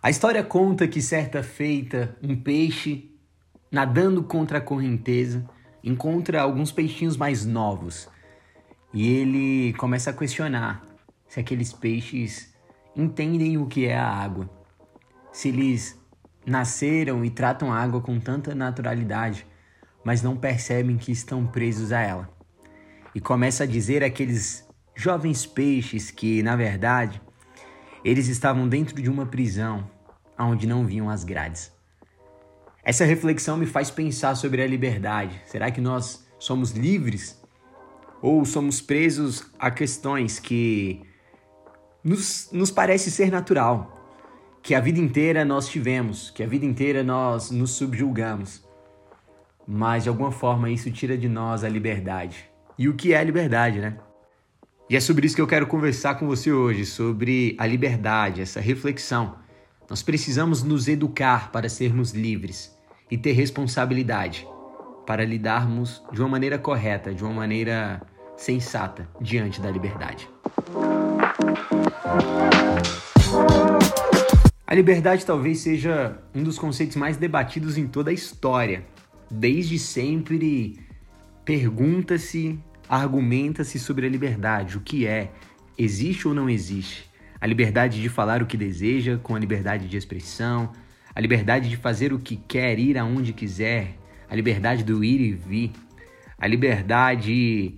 A história conta que certa feita, um peixe, nadando contra a correnteza, encontra alguns peixinhos mais novos. E ele começa a questionar se aqueles peixes entendem o que é a água. Se eles nasceram e tratam a água com tanta naturalidade, mas não percebem que estão presos a ela. E começa a dizer aqueles jovens peixes que, na verdade, eles estavam dentro de uma prisão onde não viam as grades. Essa reflexão me faz pensar sobre a liberdade. Será que nós somos livres ou somos presos a questões que nos, nos parece ser natural, que a vida inteira nós tivemos, que a vida inteira nós nos subjulgamos, mas de alguma forma isso tira de nós a liberdade. E o que é a liberdade, né? E é sobre isso que eu quero conversar com você hoje, sobre a liberdade, essa reflexão. Nós precisamos nos educar para sermos livres e ter responsabilidade para lidarmos de uma maneira correta, de uma maneira sensata diante da liberdade. A liberdade talvez seja um dos conceitos mais debatidos em toda a história. Desde sempre pergunta-se argumenta-se sobre a liberdade, o que é, existe ou não existe. A liberdade de falar o que deseja, com a liberdade de expressão, a liberdade de fazer o que quer, ir aonde quiser, a liberdade do ir e vir. A liberdade,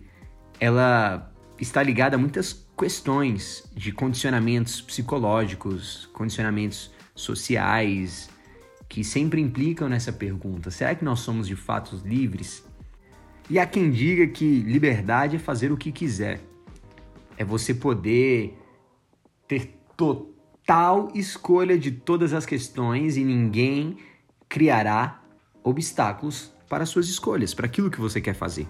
ela está ligada a muitas questões de condicionamentos psicológicos, condicionamentos sociais, que sempre implicam nessa pergunta: será que nós somos de fato livres? E há quem diga que liberdade é fazer o que quiser. É você poder ter total escolha de todas as questões e ninguém criará obstáculos para suas escolhas, para aquilo que você quer fazer.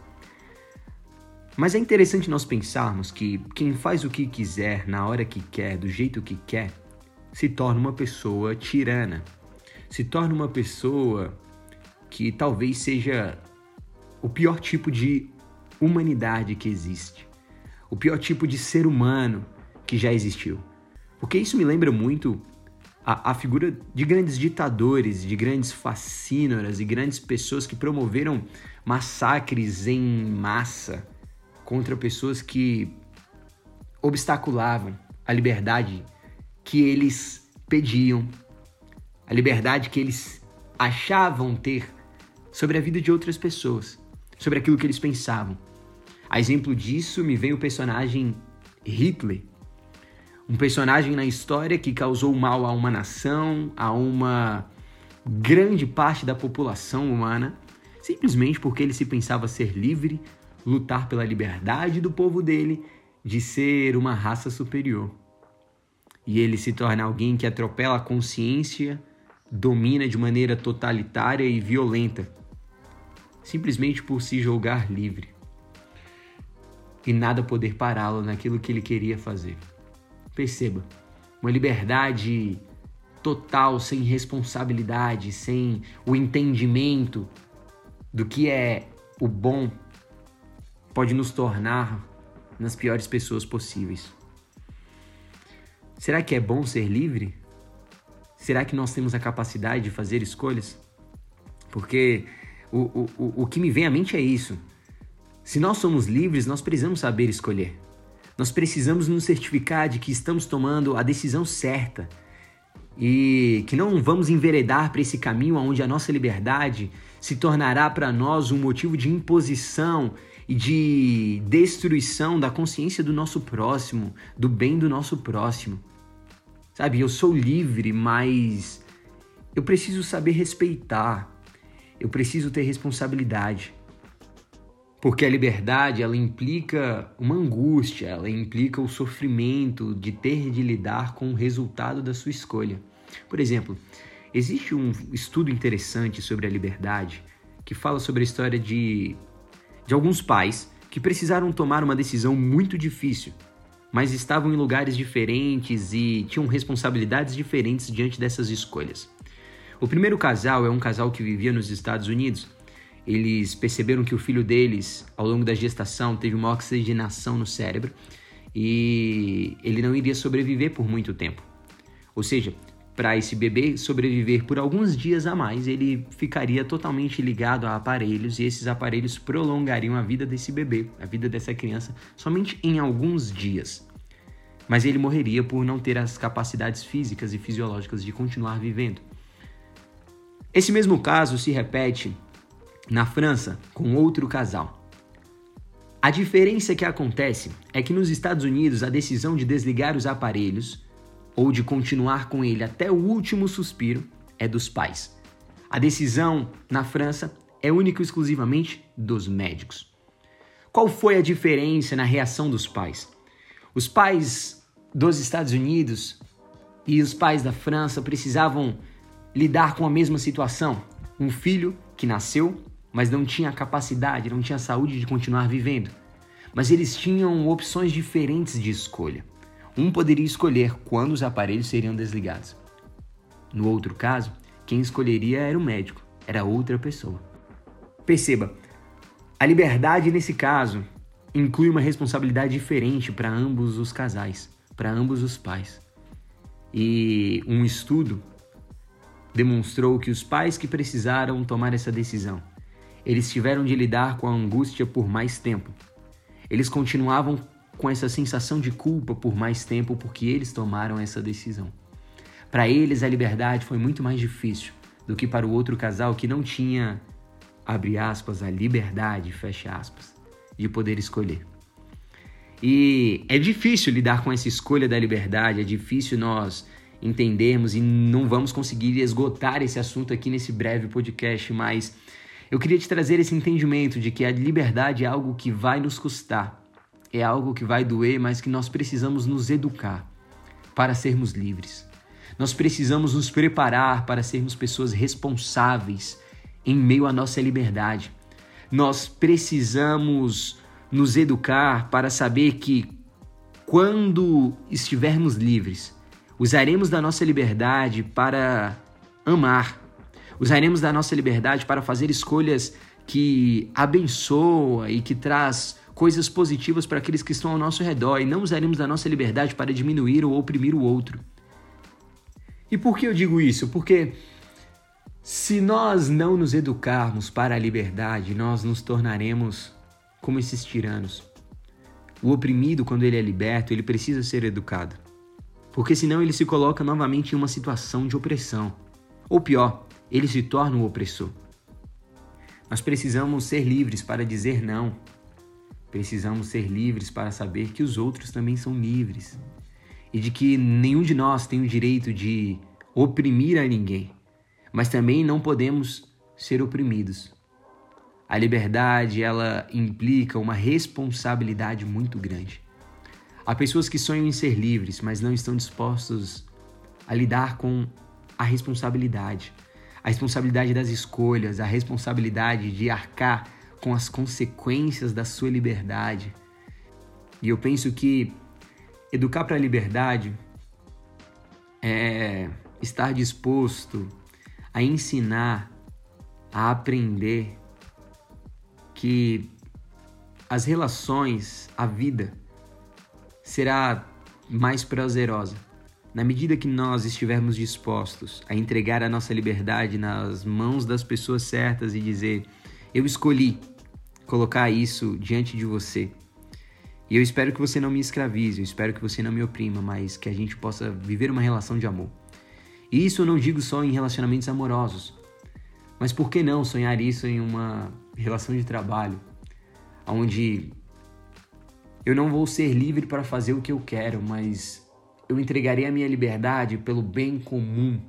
Mas é interessante nós pensarmos que quem faz o que quiser, na hora que quer, do jeito que quer, se torna uma pessoa tirana. Se torna uma pessoa que talvez seja o pior tipo de humanidade que existe, o pior tipo de ser humano que já existiu. Porque isso me lembra muito a, a figura de grandes ditadores, de grandes fascínoras e grandes pessoas que promoveram massacres em massa contra pessoas que obstaculavam a liberdade que eles pediam, a liberdade que eles achavam ter sobre a vida de outras pessoas sobre aquilo que eles pensavam. A exemplo disso me vem o personagem Hitler, um personagem na história que causou mal a uma nação, a uma grande parte da população humana, simplesmente porque ele se pensava ser livre, lutar pela liberdade do povo dele, de ser uma raça superior. E ele se torna alguém que atropela a consciência, domina de maneira totalitária e violenta simplesmente por se julgar livre e nada poder pará-lo naquilo que ele queria fazer. Perceba, uma liberdade total, sem responsabilidade, sem o entendimento do que é o bom, pode nos tornar nas piores pessoas possíveis. Será que é bom ser livre? Será que nós temos a capacidade de fazer escolhas? Porque o, o, o que me vem à mente é isso. Se nós somos livres, nós precisamos saber escolher. Nós precisamos nos certificar de que estamos tomando a decisão certa e que não vamos enveredar para esse caminho onde a nossa liberdade se tornará para nós um motivo de imposição e de destruição da consciência do nosso próximo, do bem do nosso próximo. Sabe, eu sou livre, mas eu preciso saber respeitar. Eu preciso ter responsabilidade. Porque a liberdade, ela implica uma angústia, ela implica o sofrimento de ter de lidar com o resultado da sua escolha. Por exemplo, existe um estudo interessante sobre a liberdade que fala sobre a história de, de alguns pais que precisaram tomar uma decisão muito difícil, mas estavam em lugares diferentes e tinham responsabilidades diferentes diante dessas escolhas. O primeiro casal é um casal que vivia nos Estados Unidos. Eles perceberam que o filho deles, ao longo da gestação, teve uma oxigenação no cérebro e ele não iria sobreviver por muito tempo. Ou seja, para esse bebê sobreviver por alguns dias a mais, ele ficaria totalmente ligado a aparelhos e esses aparelhos prolongariam a vida desse bebê, a vida dessa criança, somente em alguns dias. Mas ele morreria por não ter as capacidades físicas e fisiológicas de continuar vivendo. Esse mesmo caso se repete na França com outro casal. A diferença que acontece é que nos Estados Unidos a decisão de desligar os aparelhos ou de continuar com ele até o último suspiro é dos pais. A decisão na França é única e exclusivamente dos médicos. Qual foi a diferença na reação dos pais? Os pais dos Estados Unidos e os pais da França precisavam lidar com a mesma situação. Um filho que nasceu, mas não tinha capacidade, não tinha saúde de continuar vivendo. Mas eles tinham opções diferentes de escolha. Um poderia escolher quando os aparelhos seriam desligados. No outro caso, quem escolheria era o médico, era outra pessoa. Perceba, a liberdade nesse caso inclui uma responsabilidade diferente para ambos os casais, para ambos os pais. E um estudo demonstrou que os pais que precisaram tomar essa decisão, eles tiveram de lidar com a angústia por mais tempo. Eles continuavam com essa sensação de culpa por mais tempo porque eles tomaram essa decisão. Para eles, a liberdade foi muito mais difícil do que para o outro casal que não tinha, abre aspas, a liberdade, fecha aspas, de poder escolher. E é difícil lidar com essa escolha da liberdade, é difícil nós entendermos e não vamos conseguir esgotar esse assunto aqui nesse breve podcast, mas eu queria te trazer esse entendimento de que a liberdade é algo que vai nos custar, é algo que vai doer, mas que nós precisamos nos educar para sermos livres. Nós precisamos nos preparar para sermos pessoas responsáveis em meio à nossa liberdade. Nós precisamos nos educar para saber que quando estivermos livres, usaremos da nossa liberdade para amar. Usaremos da nossa liberdade para fazer escolhas que abençoa e que traz coisas positivas para aqueles que estão ao nosso redor e não usaremos da nossa liberdade para diminuir ou oprimir o outro. E por que eu digo isso? Porque se nós não nos educarmos para a liberdade, nós nos tornaremos como esses tiranos. O oprimido, quando ele é liberto, ele precisa ser educado. Porque senão ele se coloca novamente em uma situação de opressão. Ou pior, ele se torna o um opressor. Nós precisamos ser livres para dizer não, Precisamos ser livres para saber que os outros também são livres e de que nenhum de nós tem o direito de oprimir a ninguém, mas também não podemos ser oprimidos. A liberdade, ela implica uma responsabilidade muito grande. Há pessoas que sonham em ser livres, mas não estão dispostos a lidar com a responsabilidade, a responsabilidade das escolhas, a responsabilidade de arcar com as consequências da sua liberdade. E eu penso que educar para a liberdade é estar disposto a ensinar, a aprender que as relações, a vida será mais prazerosa na medida que nós estivermos dispostos a entregar a nossa liberdade nas mãos das pessoas certas e dizer: Eu escolhi, colocar isso diante de você. E eu espero que você não me escravize, eu espero que você não me oprima, mas que a gente possa viver uma relação de amor. E isso eu não digo só em relacionamentos amorosos, mas por que não sonhar isso em uma relação de trabalho, onde eu não vou ser livre para fazer o que eu quero, mas eu entregarei a minha liberdade pelo bem comum,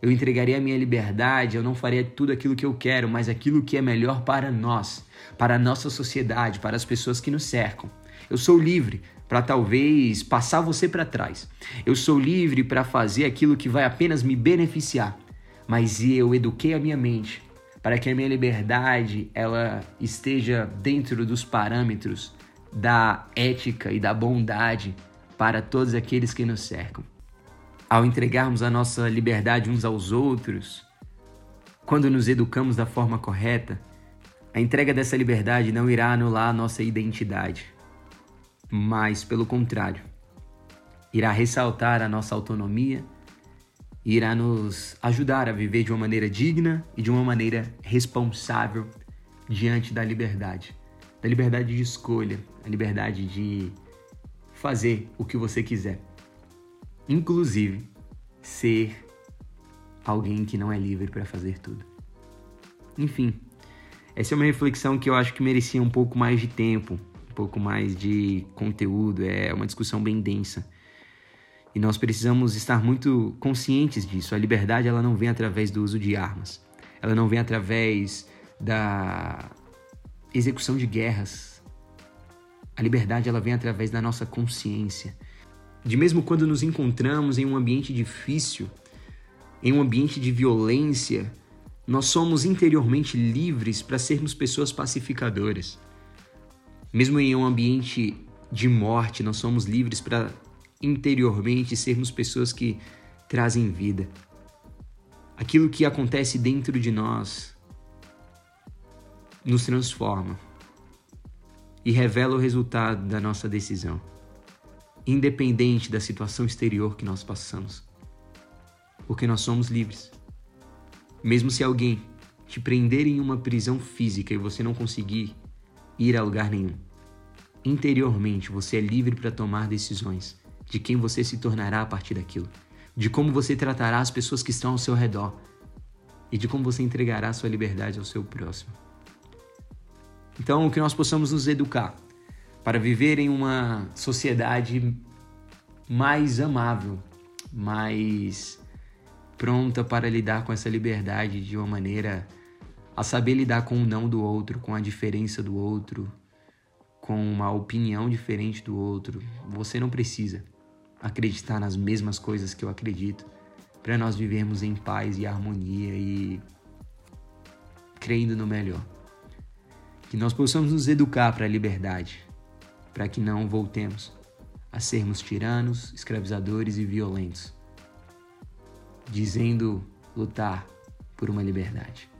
eu entregaria a minha liberdade, eu não faria tudo aquilo que eu quero, mas aquilo que é melhor para nós, para a nossa sociedade, para as pessoas que nos cercam. Eu sou livre para talvez passar você para trás. Eu sou livre para fazer aquilo que vai apenas me beneficiar. Mas eu eduquei a minha mente para que a minha liberdade ela esteja dentro dos parâmetros da ética e da bondade para todos aqueles que nos cercam ao entregarmos a nossa liberdade uns aos outros, quando nos educamos da forma correta, a entrega dessa liberdade não irá anular a nossa identidade, mas, pelo contrário, irá ressaltar a nossa autonomia e irá nos ajudar a viver de uma maneira digna e de uma maneira responsável diante da liberdade. Da liberdade de escolha, a liberdade de fazer o que você quiser. Inclusive, ser alguém que não é livre para fazer tudo. Enfim, essa é uma reflexão que eu acho que merecia um pouco mais de tempo, um pouco mais de conteúdo, é uma discussão bem densa. E nós precisamos estar muito conscientes disso. A liberdade ela não vem através do uso de armas. Ela não vem através da execução de guerras. A liberdade ela vem através da nossa consciência. De mesmo quando nos encontramos em um ambiente difícil, em um ambiente de violência, nós somos interiormente livres para sermos pessoas pacificadoras. Mesmo em um ambiente de morte, nós somos livres para interiormente sermos pessoas que trazem vida. Aquilo que acontece dentro de nós nos transforma e revela o resultado da nossa decisão, independente da situação exterior que nós passamos, porque nós somos livres. Mesmo se alguém te prender em uma prisão física e você não conseguir ir a lugar nenhum, interiormente você é livre para tomar decisões de quem você se tornará a partir daquilo, de como você tratará as pessoas que estão ao seu redor e de como você entregará sua liberdade ao seu próximo. Então, que nós possamos nos educar para viver em uma sociedade mais amável, mais pronta para lidar com essa liberdade de uma maneira a saber lidar com o não do outro, com a diferença do outro, com uma opinião diferente do outro. Você não precisa acreditar nas mesmas coisas que eu acredito para nós vivermos em paz e harmonia e crendo no melhor que nós possamos nos educar para a liberdade, para que não voltemos a sermos tiranos, escravizadores e violentos, dizendo lutar por uma liberdade.